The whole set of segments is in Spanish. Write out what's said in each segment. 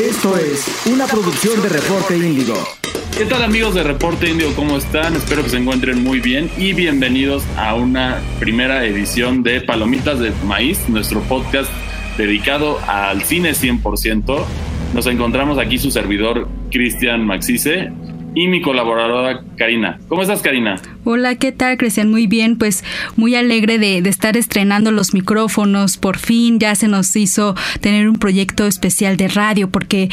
Esto es una producción de Reporte Índigo. ¿Qué tal amigos de Reporte Índigo? ¿Cómo están? Espero que se encuentren muy bien y bienvenidos a una primera edición de Palomitas de Maíz, nuestro podcast dedicado al cine 100%. Nos encontramos aquí su servidor Cristian Maxice y mi colaboradora Karina. ¿Cómo estás, Karina? Hola, ¿qué tal, Cristian? Muy bien, pues muy alegre de, estar estrenando los micrófonos. Por fin ya se nos hizo tener un proyecto especial de radio, porque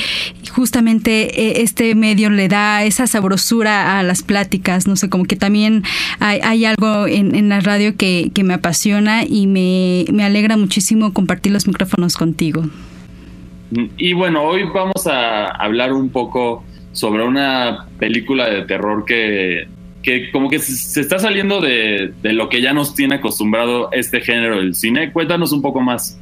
justamente eh, este medio le da esa sabrosura a las pláticas. No sé, como que también hay, algo en, la radio que, me apasiona y me, me alegra muchísimo compartir los micrófonos contigo. Y bueno, hoy vamos a hablar un poco sobre una película de terror que, que como que se está saliendo de, de, lo que ya nos tiene acostumbrado este género del cine. Cuéntanos un poco más.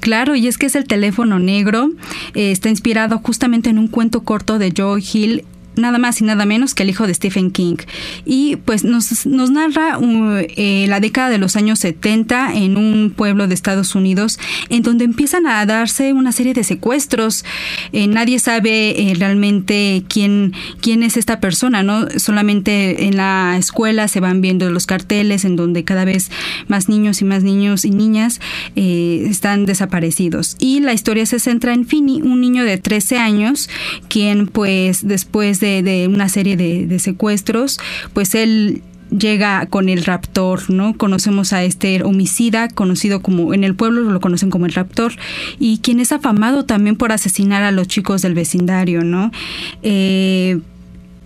Claro, y es que es el teléfono negro. Eh, está inspirado justamente en un cuento corto de Joe Hill nada más y nada menos que el hijo de Stephen King. Y pues nos, nos narra uh, eh, la década de los años 70 en un pueblo de Estados Unidos en donde empiezan a darse una serie de secuestros. Eh, nadie sabe eh, realmente quién, quién es esta persona, ¿no? Solamente en la escuela se van viendo los carteles en donde cada vez más niños y más niños y niñas están desaparecidos. Y la historia se centra en Finny, un niño de 13 años, quien pues después de, una serie de, secuestros, pues él llega con el raptor, ¿no? Conocemos a este homicida, conocido como en el pueblo lo conocen como el raptor, y quien es afamado también por asesinar a los chicos del vecindario, ¿no? Eh,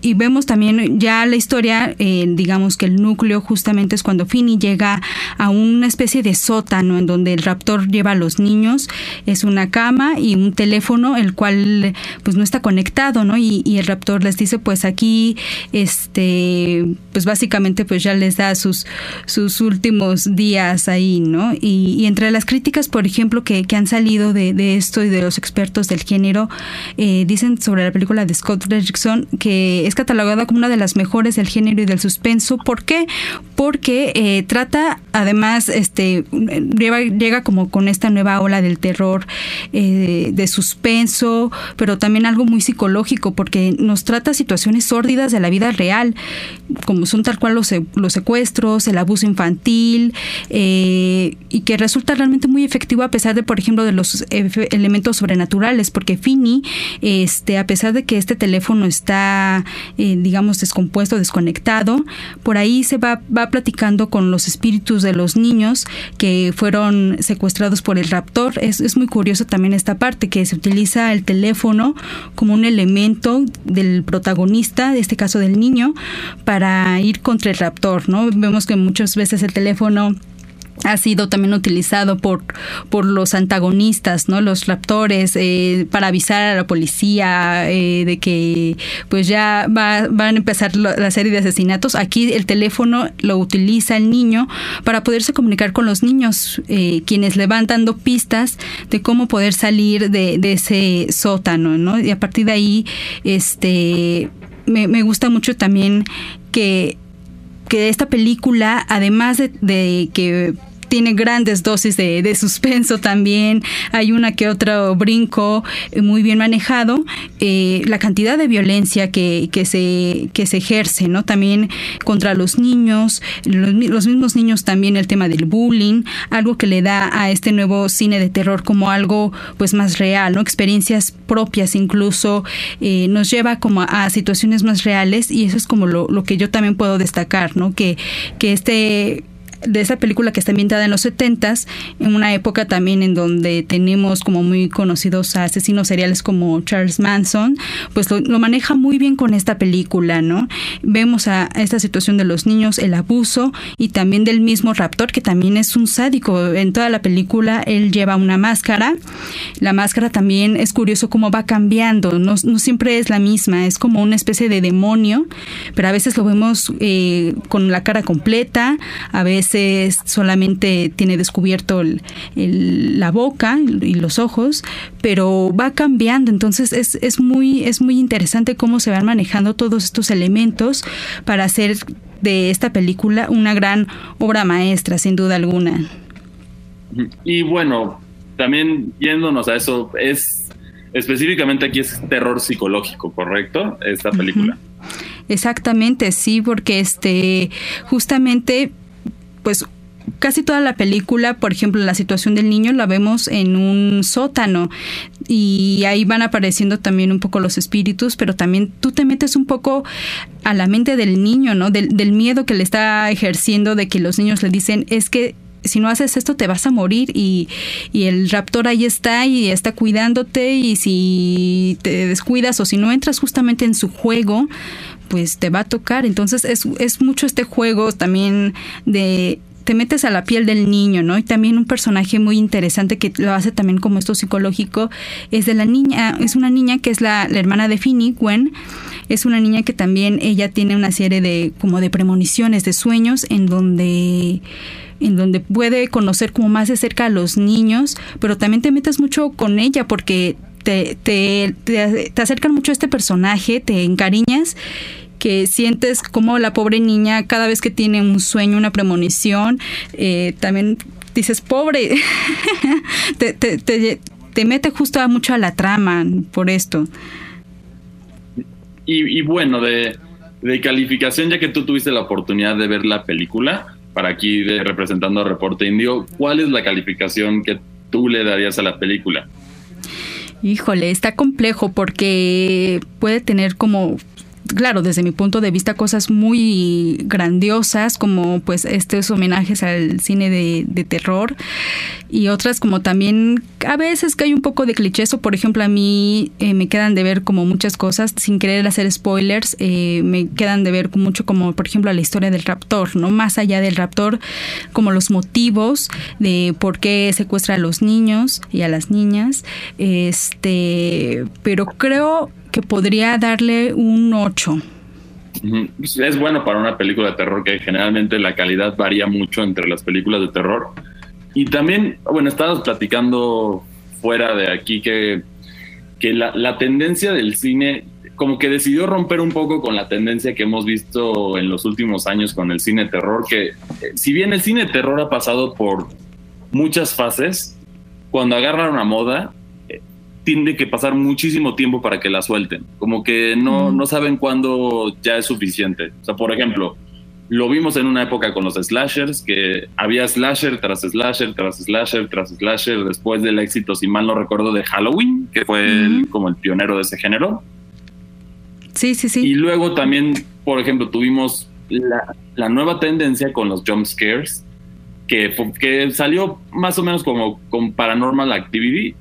y vemos también ya la historia, eh, digamos que el núcleo justamente es cuando Finny llega a una especie de sótano en donde el raptor lleva a los niños, es una cama y un teléfono el cual pues no está conectado, ¿no? Y, el raptor les dice pues aquí, este, pues básicamente pues ya les da sus, sus últimos días ahí, ¿no? Y, entre las críticas, por ejemplo, que, que han salido de, de, esto y de los expertos del género, eh, dicen sobre la película de Scott Derrickson que es catalogada como una de las mejores del género y del suspenso. ¿Por qué? Porque eh, trata, además, este, llega como con esta nueva ola del terror, eh, de suspenso, pero también algo muy psicológico, porque nos trata situaciones sórdidas de la vida real, como son tal cual los, los secuestros, el abuso infantil, eh, y que resulta realmente muy efectivo a pesar de, por ejemplo, de los elementos sobrenaturales, porque Fini, este, a pesar de que este teléfono está eh, digamos, descompuesto, desconectado. Por ahí se va, va platicando con los espíritus de los niños que fueron secuestrados por el raptor. Es, es muy curioso también esta parte, que se utiliza el teléfono como un elemento del protagonista, de este caso del niño, para ir contra el raptor, ¿no? Vemos que muchas veces el teléfono ha sido también utilizado por, por los antagonistas, ¿no? Los raptores, eh, para avisar a la policía eh, de que pues ya va, van a empezar la serie de asesinatos. Aquí el teléfono lo utiliza el niño para poderse comunicar con los niños, eh, quienes le van dando pistas de cómo poder salir de, ese sótano, ¿no? Y a partir de ahí, este, me gusta mucho también que que esta película, además de, que tiene grandes dosis de, suspenso también, hay una que otro brinco muy bien manejado, eh, la cantidad de violencia que, que, se, que se ejerce, ¿no? También contra los niños, los, mismos niños también el tema del bullying, algo que le da a este nuevo cine de terror como algo pues más real, ¿no? Experiencias propias incluso, eh, nos lleva como a, situaciones más reales y eso es como lo, lo que yo también puedo destacar, ¿no? Que, que este de esa película que está ambientada en los 70 en una época también en donde tenemos como muy conocidos asesinos seriales como Charles Manson, pues lo, maneja muy bien con esta película, ¿no? Vemos a, esta situación de los niños, el abuso y también del mismo raptor que también es un sádico. En toda la película él lleva una máscara. La máscara también es curioso cómo va cambiando, no, siempre es la misma, es como una especie de demonio, pero a veces lo vemos eh, con la cara completa, a veces solamente tiene descubierto la boca y los ojos, pero va cambiando. Entonces es, es, muy, es muy interesante cómo se van manejando todos estos elementos para hacer de esta película una gran obra maestra, sin duda alguna. Y bueno, también yéndonos a eso, es específicamente aquí es terror psicológico, ¿correcto? Esta película. Exactamente, sí, porque este, justamente, pues casi toda la película, por ejemplo, la situación del niño la vemos en un sótano y ahí van apareciendo también un poco los espíritus, pero también tú te metes un poco a la mente del niño, ¿no? Del, del miedo que le está ejerciendo de que los niños le dicen, es que si no haces esto te vas a morir y, y, el raptor ahí está y está cuidándote y si te descuidas o si no entras justamente en su juego, pues te va a tocar. Entonces es, es mucho este juego también de te metes a la piel del niño, ¿no? Y también un personaje muy interesante que lo hace también como esto psicológico es de la niña, es una niña que es la, hermana de Finny, Gwen, es una niña que también ella tiene una serie de como de premoniciones, de sueños en donde en donde puede conocer como más de cerca a los niños, pero también te metes mucho con ella porque te, te, te, te acercan mucho a este personaje, te encariñas que sientes como la pobre niña cada vez que tiene un sueño, una premonición, eh, también dices, pobre, te, te, te, mete justo mucho a la trama por esto. Y, bueno, de, de, calificación, ya que tú tuviste la oportunidad de ver la película, para aquí de, representando a Reporte Indio, ¿cuál es la calificación que tú le darías a la película? Híjole, está complejo porque puede tener como claro, desde mi punto de vista, cosas muy grandiosas, como pues estos homenajes al cine de, terror, y otras como también a veces que hay un poco de clichés, o por ejemplo a mí eh, me quedan de ver como muchas cosas, sin querer hacer spoilers, eh, me quedan de ver mucho como por ejemplo la historia del raptor, ¿no? Más allá del raptor, como los motivos de por qué secuestra a los niños y a las niñas, este, pero creo que podría darle un 8. Es bueno para una película de terror que generalmente la calidad varía mucho entre las películas de terror. Y también, bueno, estabas platicando fuera de aquí que, que la, la tendencia del cine como que decidió romper un poco con la tendencia que hemos visto en los últimos años con el cine terror, que eh, si bien el cine terror ha pasado por muchas fases, cuando agarra una moda, tiene que pasar muchísimo tiempo para que la suelten. Como que no, no saben cuándo ya es suficiente. O sea, por ejemplo, lo vimos en una época con los slashers, que había slasher tras slasher, tras slasher, tras slasher, después del éxito, si mal no recuerdo, de Halloween, que fue como el pionero de ese género. Sí, sí, sí. Y luego también, por ejemplo, tuvimos la, la nueva tendencia con los jump scares, que, que salió más o menos como con Paranormal Activity,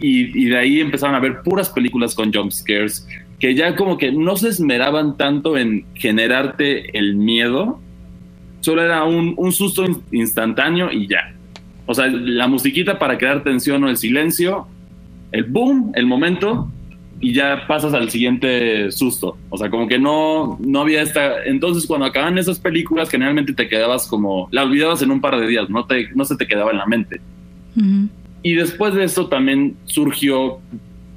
y, de ahí empezaron a ver puras películas con jump scares que ya como que no se esmeraban tanto en generarte el miedo, solo era un, un susto instantáneo y ya. O sea, la musiquita para crear tensión o el silencio, el boom, el momento, y ya pasas al siguiente susto. O sea, como que no, no había esta... Entonces, cuando acaban esas películas, generalmente te quedabas como... La olvidabas en un par de días, no, te, no se te quedaba en la mente. Y después de esto también surgió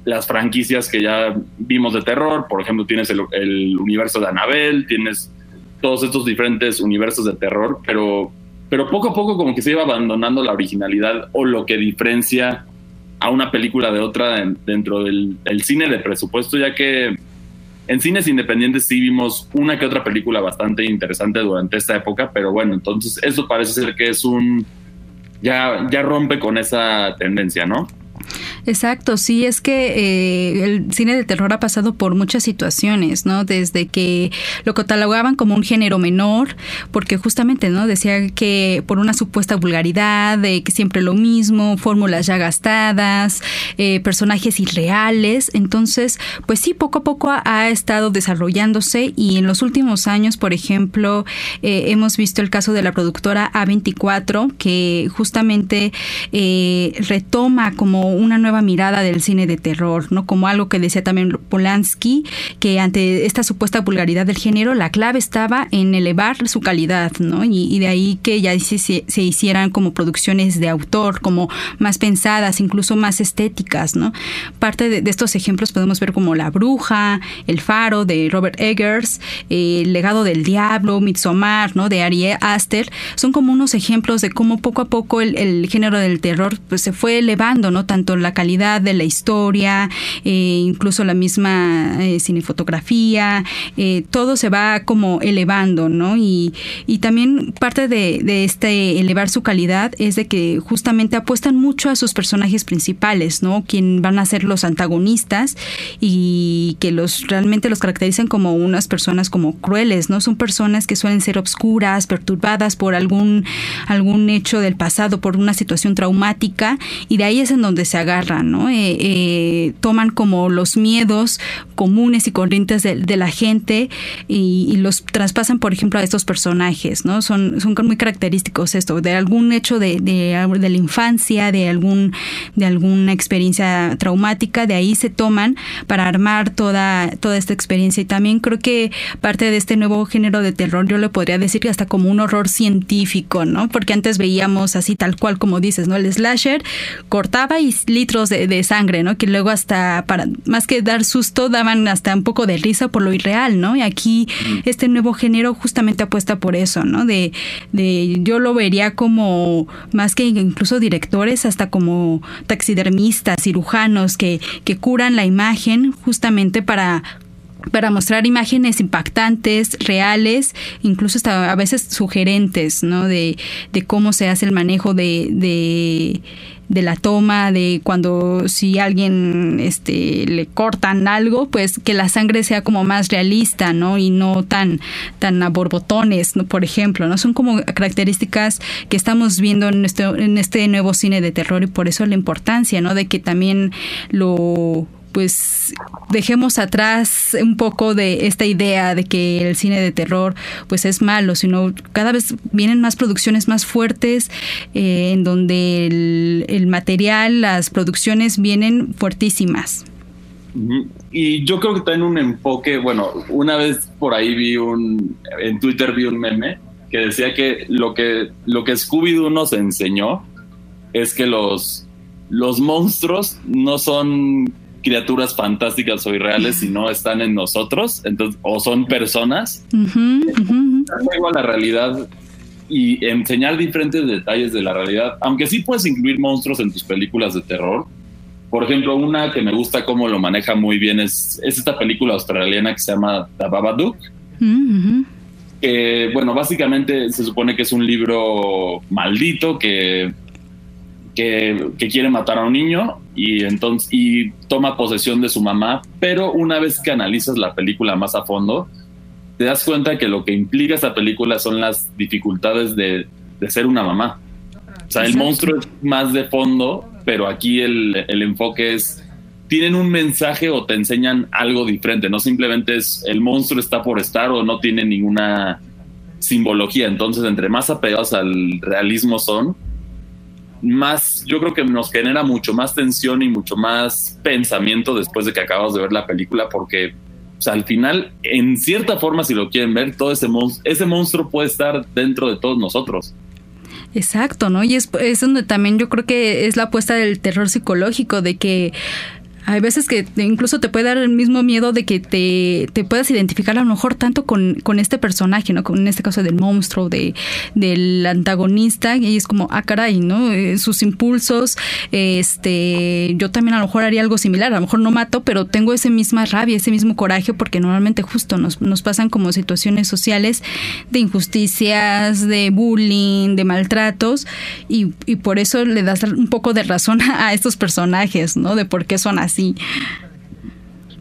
las franquicias que ya vimos de terror. Por ejemplo, tienes el, universo de Annabelle, tienes todos estos diferentes universos de terror, pero, pero poco a poco como que se iba abandonando la originalidad o lo que diferencia a una película de otra dentro del, cine de presupuesto, ya que en cines independientes sí vimos una que otra película bastante interesante durante esta época, pero bueno, entonces eso parece ser que es un ya, ya rompe con esa tendencia, ¿no? Exacto, sí, es que eh, el cine de terror ha pasado por muchas situaciones, ¿no? Desde que lo catalogaban como un género menor, porque justamente, ¿no? Decía que por una supuesta vulgaridad, de que siempre lo mismo, fórmulas ya gastadas, eh, personajes irreales, entonces, pues sí, poco a poco ha, estado desarrollándose y en los últimos años, por ejemplo, eh, hemos visto el caso de la productora A24, que justamente retoma como una nueva mirada del cine de terror, ¿no? Como algo que decía también Polanski, que ante esta supuesta vulgaridad del género, la clave estaba en elevar su calidad, ¿no? Y, de ahí que ya se, hicieran como producciones de autor, como más pensadas, incluso más estéticas, ¿no? Parte de, estos ejemplos podemos ver como La Bruja, El Faro de Robert Eggers, El Legado del Diablo, Midsommar, ¿no? De Ari Aster, son como unos ejemplos de cómo poco a poco el, el género del terror pues, se fue elevando, ¿no? Tanto la calidad de la historia, eh, incluso la misma eh, cinefotografía, eh, todo se va como elevando, ¿no? Y, también parte de, de, este elevar su calidad es de que justamente apuestan mucho a sus personajes principales, ¿no? Quien van a ser los antagonistas y que los realmente los caracterizan como unas personas como crueles, ¿no? Son personas que suelen ser obscuras, perturbadas por algún, algún hecho del pasado, por una situación traumática, y de ahí es en donde se agarran, ¿no? Eh, eh, toman como los miedos comunes y corrientes de, de la gente y, los traspasan, por ejemplo, a estos personajes, ¿no? Son, muy característicos esto, de algún hecho de la infancia, de algún, de alguna experiencia traumática, de ahí se toman para armar toda, toda esta experiencia. Y también creo que parte de este nuevo género de terror, yo le podría decir que hasta como un horror científico, ¿no? Porque antes veíamos así tal cual como dices, ¿no? El slasher cortaba y litros de, de sangre, ¿no? Que luego hasta para más que dar susto daban hasta un poco de risa por lo irreal, ¿no? Y aquí este nuevo género justamente apuesta por eso, ¿no? De, de yo lo vería como más que incluso directores, hasta como taxidermistas, cirujanos que, que curan la imagen justamente para para mostrar imágenes impactantes, reales, incluso hasta a veces sugerentes, ¿no? De, de cómo se hace el manejo de, de, de, la toma, de cuando si alguien este, le cortan algo, pues que la sangre sea como más realista, ¿no? Y no tan, tan a borbotones, ¿no? Por ejemplo, ¿no? Son como características que estamos viendo en este, en este nuevo cine de terror y por eso la importancia, ¿no? De que también lo pues dejemos atrás un poco de esta idea de que el cine de terror pues es malo, sino cada vez vienen más producciones más fuertes eh, en donde el, material, las producciones vienen fuertísimas. Y yo creo que está en un enfoque, bueno, una vez por ahí vi un, en Twitter vi un meme que decía que lo que, lo que Scooby-Doo nos enseñó es que los, los monstruos no son criaturas fantásticas o irreales, si no están en nosotros, entonces, o son personas. Uh -huh, uh -huh. la realidad y enseñar diferentes detalles de la realidad, aunque sí puedes incluir monstruos en tus películas de terror. Por ejemplo, una que me gusta cómo lo maneja muy bien es, es esta película australiana que se llama The Babadook. Uh -huh. Que, bueno, básicamente se supone que es un libro maldito que que, que, quiere matar a un niño y entonces y toma posesión de su mamá, pero una vez que analizas la película más a fondo, te das cuenta que lo que implica esta película son las dificultades de, de ser una mamá. O sea, el monstruo es más de fondo, pero aquí el, el, enfoque es, tienen un mensaje o te enseñan algo diferente, no simplemente es el monstruo está por estar o no tiene ninguna simbología. Entonces, entre más apegados al realismo son, más, yo creo que nos genera mucho más tensión y mucho más pensamiento después de que acabamos de ver la película, porque al final, en cierta forma, si lo quieren ver, todo ese, monstruo, ese monstruo puede estar dentro de todos nosotros. Exacto, ¿no? Y es, es donde también yo creo que es la apuesta del terror psicológico, de que hay veces que incluso te puede dar el mismo miedo de que te, te puedas identificar a lo mejor tanto con, con, este personaje, ¿no? Con, en este caso del monstruo, de, del antagonista, y es como, ah, caray, ¿no? Eh, sus impulsos, este, yo también a lo mejor haría algo similar, a lo mejor no mato, pero tengo ese misma rabia, ese mismo coraje, porque normalmente justo nos, nos pasan como situaciones sociales de injusticias, de bullying, de maltratos, y, y por eso le das un poco de razón a estos personajes, ¿no? De por qué son así.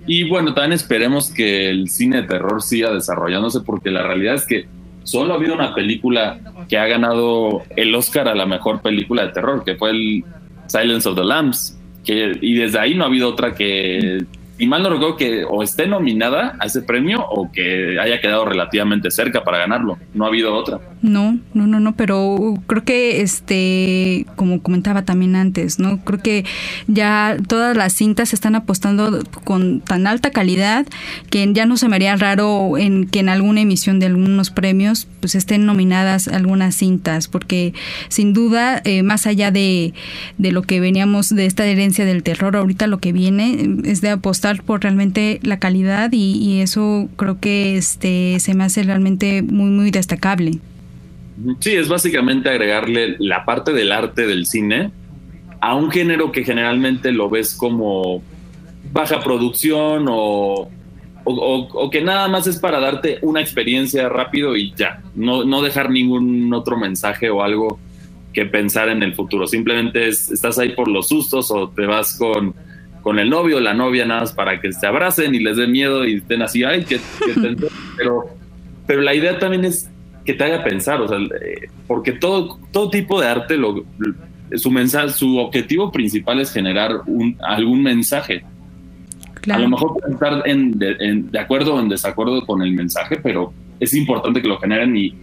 Y bueno, también esperemos que el cine de terror siga desarrollándose porque la realidad es que solo ha habido una película que ha ganado el Oscar a la mejor película de terror, que fue el Silence of the Lambs. Y desde ahí no ha habido otra que y mal no recuerdo que o esté nominada a ese premio o que haya quedado relativamente cerca para ganarlo. No ha habido otra. No, no, no, no, pero creo que este, como comentaba también antes, ¿no? Creo que ya todas las cintas están apostando con tan alta calidad que ya no se me haría raro en que en alguna emisión de algunos premios pues estén nominadas algunas cintas, porque sin duda, eh, más allá de, de lo que veníamos de esta herencia del terror, ahorita lo que viene es de apostar por realmente la calidad y, eso creo que este se me hace realmente muy muy destacable. Sí, es básicamente agregarle la parte del arte del cine a un género que generalmente lo ves como baja producción o, o, que nada más es para darte una experiencia rápido y ya, no, no dejar ningún otro mensaje o algo que pensar en el futuro. Simplemente estás ahí por los sustos o te vas con, con el novio o la novia nada más para que se abracen y les dé miedo y estén así, ay, que, pero, pero la idea también es que te haga pensar, o sea, eh, porque todo, todo tipo de arte, lo, su, mensaje, su objetivo principal es generar un, algún mensaje. A lo mejor estar en, de, acuerdo o en desacuerdo con el mensaje, pero es importante que lo generen y,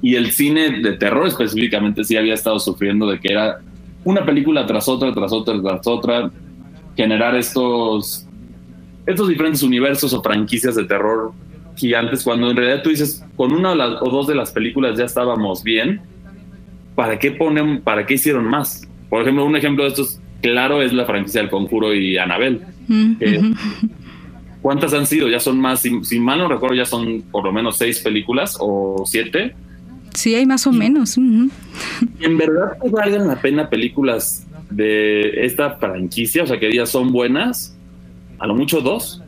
y el cine de terror específicamente sí había estado sufriendo de que era una película tras otra, tras otra, tras otra, generar estos, estos diferentes universos o franquicias de terror gigantes, cuando en realidad tú dices, con una o, dos de las películas ya estábamos bien, ¿para qué ponen, para qué hicieron más? Por ejemplo, un ejemplo de estos claro es la franquicia del Conjuro y Anabel. Mm, ¿Cuántas han sido? Ya son más, si, mal no recuerdo, ya son por lo menos seis películas o siete. Sí, hay más o menos. ¿En verdad valgan la pena películas de esta franquicia? O sea, que ya son buenas. A lo mucho dos.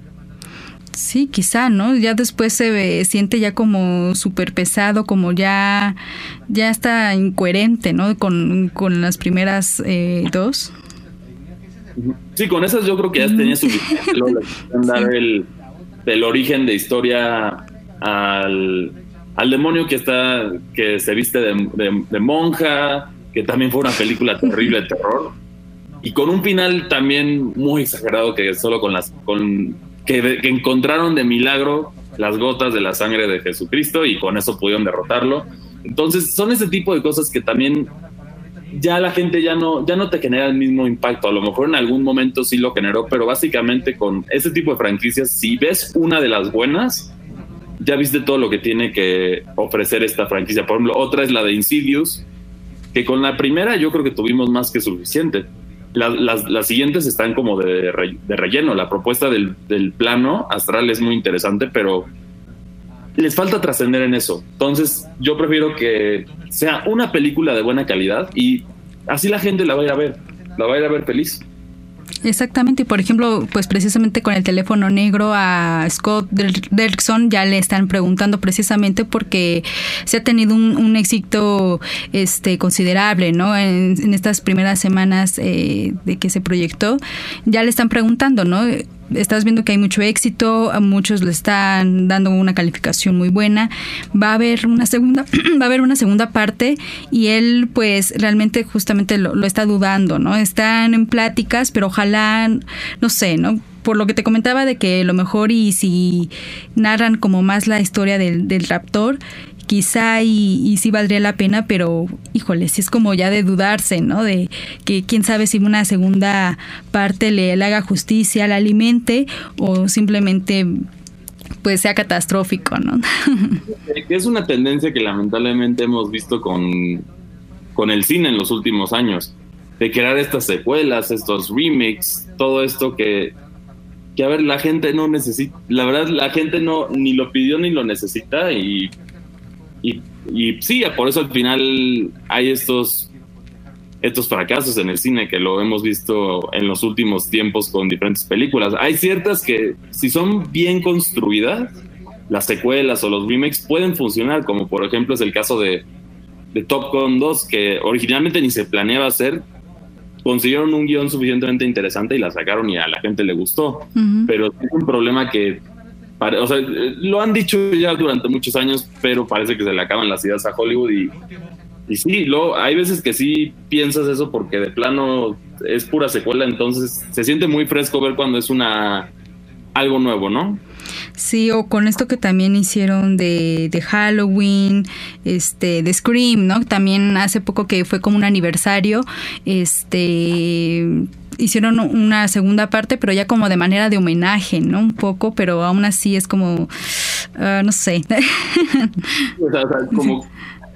Sí, quizá, ¿no? Ya después se siente ya como súper pesado, como ya, ya está incoherente, ¿no? Con, las primeras eh, dos. Sí, con esas yo creo que ya tenía suficiente. dar el, origen de historia al, demonio que está que se viste de, monja, que también fue una película terrible de terror. Y con un final también muy exagerado que solo con las con que, encontraron de milagro las gotas de la sangre de Jesucristo y con eso pudieron derrotarlo. Entonces, son ese tipo de cosas que también ya la gente ya no, ya no te genera el mismo impacto. A lo mejor en algún momento sí lo generó, pero básicamente con ese tipo de franquicias, si ves una de las buenas, ya viste todo lo que tiene que ofrecer esta franquicia. Por ejemplo, otra es la de Insidious, que con la primera yo creo que tuvimos más que suficiente. las, siguientes están como de, de relleno. La propuesta del, del plano astral es muy interesante, pero les falta trascender en eso. Entonces, yo prefiero que sea una película de buena calidad y así la gente la va a ir a ver, la va a ir a ver feliz. Exactamente, por ejemplo, pues precisamente con el teléfono negro a Scott Derrickson ya le están preguntando precisamente porque se ha tenido un, éxito este considerable, ¿no? En, estas primeras semanas eh, de que se proyectó, ya le están preguntando, ¿no? Estás viendo que hay mucho éxito, a muchos le están dando una calificación muy buena. Va a haber una segunda, va a haber una segunda parte y él pues realmente justamente lo, está dudando, ¿no? Están en pláticas, pero ojalá, no sé, ¿no? por lo que te comentaba de que lo mejor y si narran como más la historia del, del raptor, quizá y, sí valdría la pena, pero híjole, si es como ya de dudarse, ¿no? De que quién sabe si una segunda parte le, haga justicia, la alimente o simplemente pues sea catastrófico, ¿no? Es una tendencia que lamentablemente hemos visto con, con el cine en los últimos años, de crear estas secuelas, estos remakes, todo esto que, que a ver, la gente no necesita, la verdad la gente no ni lo pidió ni lo necesita y y, y sí, por eso al final hay estos, estos fracasos en el cine que lo hemos visto en los últimos tiempos con diferentes películas. Hay ciertas que, si son bien construidas, las secuelas o los remakes pueden funcionar, como por ejemplo es el caso de, de Top Gun 2, que originalmente ni se planeaba hacer, consiguieron un guion suficientemente interesante y la sacaron y a la gente le gustó. Pero es un problema que o sea, lo han dicho ya durante muchos años, pero parece que se le acaban las ideas a Hollywood y, y sí, lo, hay veces que sí piensas eso porque de plano es pura secuela, entonces se siente muy fresco ver cuando es una algo nuevo, ¿no? Sí, o con esto que también hicieron de, de, Halloween, este, de Scream, ¿no? También hace poco que fue como un aniversario, este, hicieron una segunda parte, pero ya como de manera de homenaje, ¿no? Un poco, pero aún así es como, ah, no sé. o sea, como,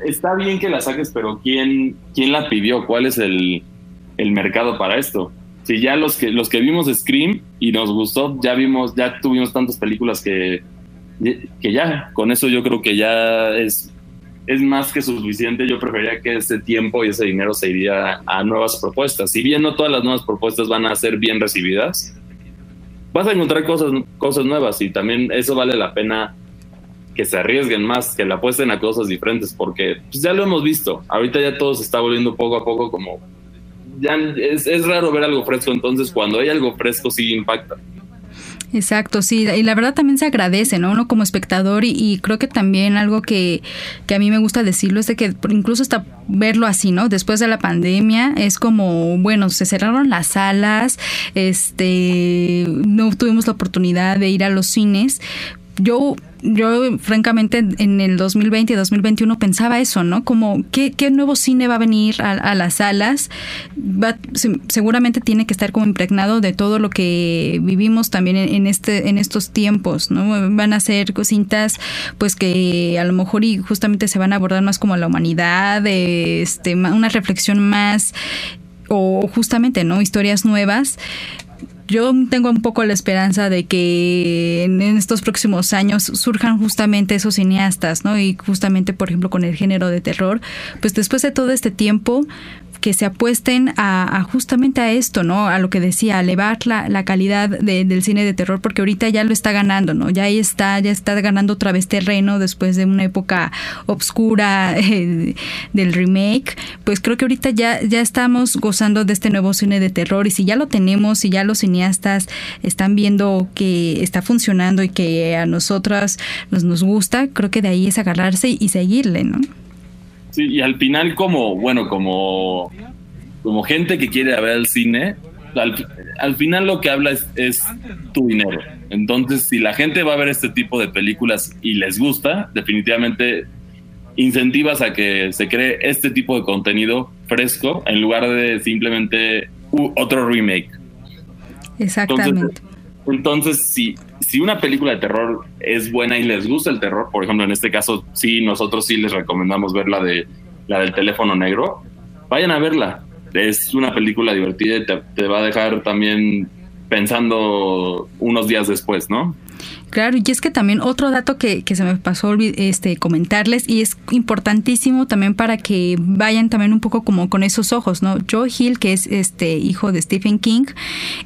está bien que la saques, pero ¿quién, quién la pidió? ¿Cuál es el, el mercado para esto? Si ya los que, los que vimos Scream y nos gustó, ya vimos, ya tuvimos tantas películas que, que ya, con eso yo creo que ya es es más que suficiente. Yo preferiría que ese tiempo y ese dinero se iría a nuevas propuestas. Si bien no todas las nuevas propuestas van a ser bien recibidas, vas a encontrar cosas, cosas nuevas y también eso vale la pena que se arriesguen más, que le apuesten a cosas diferentes, porque pues, ya lo hemos visto. Ahorita ya todo se está volviendo poco a poco como... Ya es, es raro ver algo fresco, entonces cuando hay algo fresco sí impacta. Exacto, sí, y la verdad también se agradece, ¿no? Uno como espectador y, creo que también algo que, que, a mí me gusta decirlo es de que incluso hasta verlo así, ¿no? Después de la pandemia es como, bueno, se cerraron las salas, este, no tuvimos la oportunidad de ir a los cines, yo, yo francamente en el 2020 y 2021 pensaba eso, ¿no? Como, ¿qué, qué nuevo cine va a venir a, las salas? Va, seguramente tiene que estar como impregnado de todo lo que vivimos también en, este, en estos tiempos, ¿no? Van a ser cintas, pues que a lo mejor y justamente se van a abordar más como la humanidad, este, una reflexión más o justamente, ¿no? Historias nuevas yo tengo un poco la esperanza de que en estos próximos años surjan justamente esos cineastas, ¿no? Y justamente, por ejemplo, con el género de terror, pues después de todo este tiempo, que se apuesten a, justamente a esto, ¿no? A lo que decía, a elevar la, la calidad del cine de terror, porque ahorita ya lo está ganando, ¿no? Ya ahí está, ya está ganando otra vez terreno después de una época obscura eh, del remake. Pues creo que ahorita ya, ya estamos gozando de este nuevo cine de terror y si ya lo tenemos, y ya los cineastas están viendo que está funcionando y que a nosotras nos, nos gusta, creo que de ahí es agarrarse y seguirle, ¿no? Sí, y al final como, bueno, como, como gente que quiere ver el cine, al, final lo que habla es, tu dinero. Entonces, si la gente va a ver este tipo de películas y les gusta, definitivamente incentivas a que se cree este tipo de contenido fresco en lugar de simplemente otro remake. Exactamente. Entonces, si, si una película de terror es buena y les gusta el terror, por ejemplo, en este caso, sí, nosotros sí les recomendamos ver la, de, la del teléfono negro, vayan a verla. Es una película divertida y te, va a dejar también pensando días después, ¿no? Claro, y es que también otro dato que, que, se me pasó este comentarles y es importantísimo también para que vayan también un poco como con esos ojos, ¿no? Joe Hill, que es este hijo de Stephen King,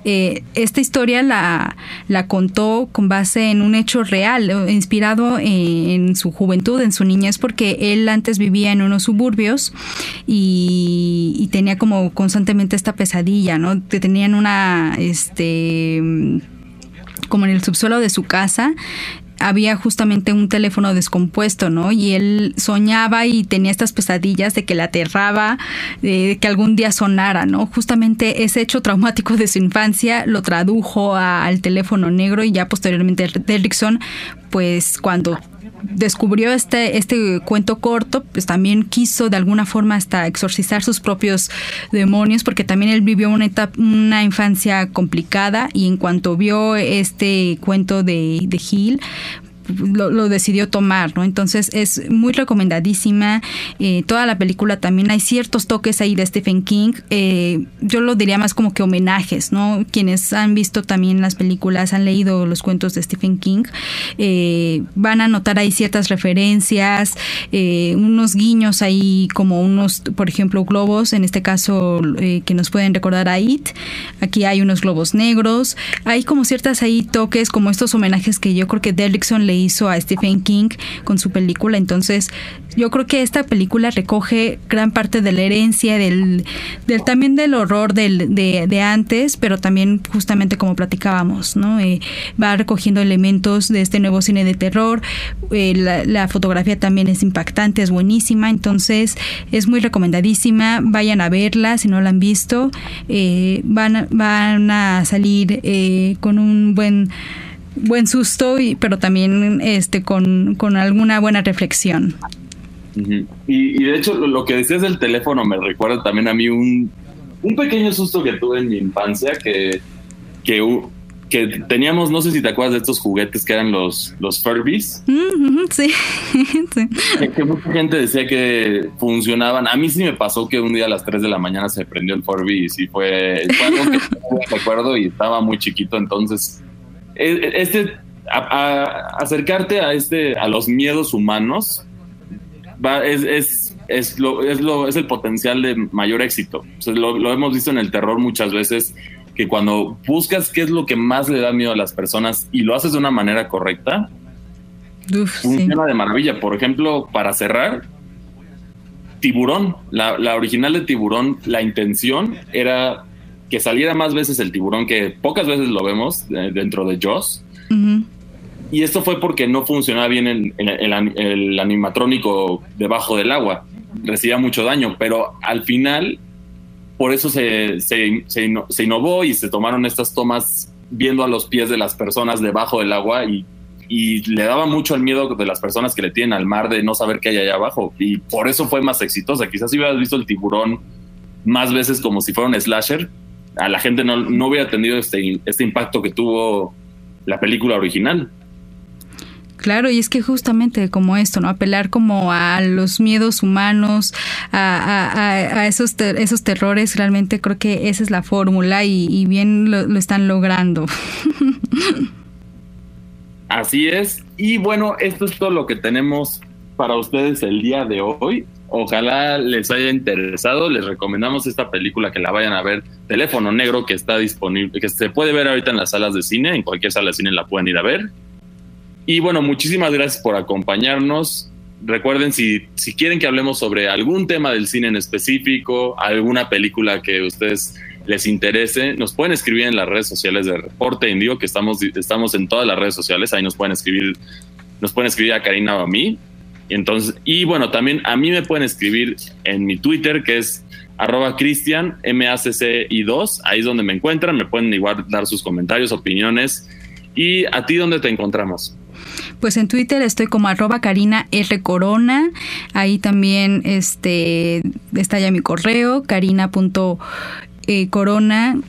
eh, esta historia la, la contó con base en un hecho real, eh, inspirado en, su juventud, en su niñez, porque él antes vivía en unos suburbios y, y tenía como constantemente esta pesadilla, ¿no? Que tenían una, este como en el subsuelo de su casa, había justamente un teléfono descompuesto, ¿no? Y él soñaba y tenía estas pesadillas de que le aterraba, de que algún día sonara, ¿no? Justamente ese hecho traumático de su infancia lo tradujo al teléfono negro y ya posteriormente Derrickson, pues cuando descubrió este, este cuento corto, pues también quiso de alguna forma hasta exorcizar sus propios demonios, porque también él vivió una, etapa, una infancia complicada y en cuanto vio este cuento de, de Hill, lo, decidió tomar, ¿no? Entonces es muy recomendadísima. Eh, toda la película también hay ciertos toques ahí de Stephen King. Eh, yo lo diría más como que homenajes, ¿no? Quienes han visto también las películas, han leído los cuentos de Stephen King, eh, van a notar ahí ciertas referencias, unos guiños ahí como unos, por ejemplo, globos, en este caso que nos pueden recordar a It. Aquí hay unos globos negros. Hay como ciertas ahí toques, como estos homenajes que yo creo que Derrickson le hizo a Stephen King con su película. Entonces, yo creo que esta película recoge gran parte de la herencia, del, del también del horror del, de, antes, pero también justamente como platicábamos, ¿no? Eh, va recogiendo elementos de este nuevo cine de terror. Eh, la, fotografía también es impactante, es buenísima, entonces es muy recomendadísima. Vayan a verla si no la han visto. Eh, van, van a salir con un buen buen susto, y, pero también este con, con alguna buena reflexión. y, de hecho, lo, que decías del teléfono me recuerda también a mí un, un pequeño susto que tuve en mi infancia que, que, que teníamos, no sé si te acuerdas de estos juguetes que eran los, los Furbies. sí. Que, mucha gente decía que funcionaban. A mí sí me pasó que un día a las 3 de la mañana se prendió el Furby y sí fue, fue algo que no recuerdo y estaba muy chiquito, entonces este, acercarte a, este, a los miedos humanos va, es, es, es, lo, es, lo, es el potencial de mayor éxito. lo, lo, hemos visto en el terror muchas veces, que cuando buscas qué es lo que más le da miedo a las personas y lo haces de una manera correcta, Uf, funciona de maravilla. Por ejemplo, para cerrar, Tiburón, la, la, original de Tiburón, la intención era que saliera más veces el tiburón, que pocas veces lo vemos eh, dentro de Jaws. Y esto fue porque no funcionaba bien el, el, animatrónico debajo del agua. Recibía mucho daño, pero al final, por eso se, se, se, innovó y se tomaron estas tomas viendo a los pies de las personas debajo del agua y, y le daba mucho el miedo de las personas que le tienen al mar de no saber qué hay allá abajo. Y por eso fue más exitosa. Quizás si hubieras visto el tiburón más veces como si fuera un slasher, a la gente no, no hubiera tenido este, este impacto que tuvo la película original. Claro, y es que justamente como esto, ¿no? Apelar como a los miedos humanos, a, esos, esos terrores, realmente creo que esa es la fórmula y, bien lo, lo, están logrando. Así es. Y bueno, esto es todo lo que tenemos para ustedes el día de hoy. Ojalá les haya interesado. Les recomendamos esta película que la vayan a ver. Teléfono Negro, que está disponible, que se puede ver ahorita en las salas de cine. En cualquier sala de cine la pueden ir a ver. Y bueno, muchísimas gracias por acompañarnos. Recuerden, si, si quieren que hablemos sobre algún tema del cine en específico, alguna película que ustedes les interese, nos pueden escribir en las redes sociales de Reporte Indio, que estamos, estamos en todas las redes sociales. Ahí nos pueden escribir, nos pueden escribir a Karina o a mí. Entonces, y bueno, también a mí me pueden escribir en mi Twitter, que es arroba Cristian, M-A-C-C-I-2, ahí es donde me encuentran, me pueden igual dar sus comentarios, opiniones. ¿Y a ti dónde te encontramos? Pues en Twitter estoy como arroba Karina R Corona. Ahí también este, está ya mi correo, karina.corona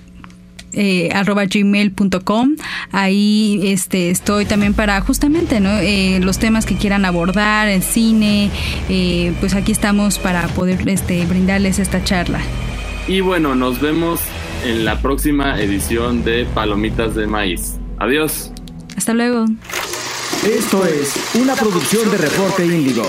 eh, arroba gmail.com ahí este estoy también para justamente ¿no? Eh, los temas que quieran abordar el cine eh, pues aquí estamos para poder este, brindarles esta charla. Y bueno nos vemos en la próxima edición de Palomitas de Maíz. Adiós. Hasta luego. Esto es una producción de Reporte Índigo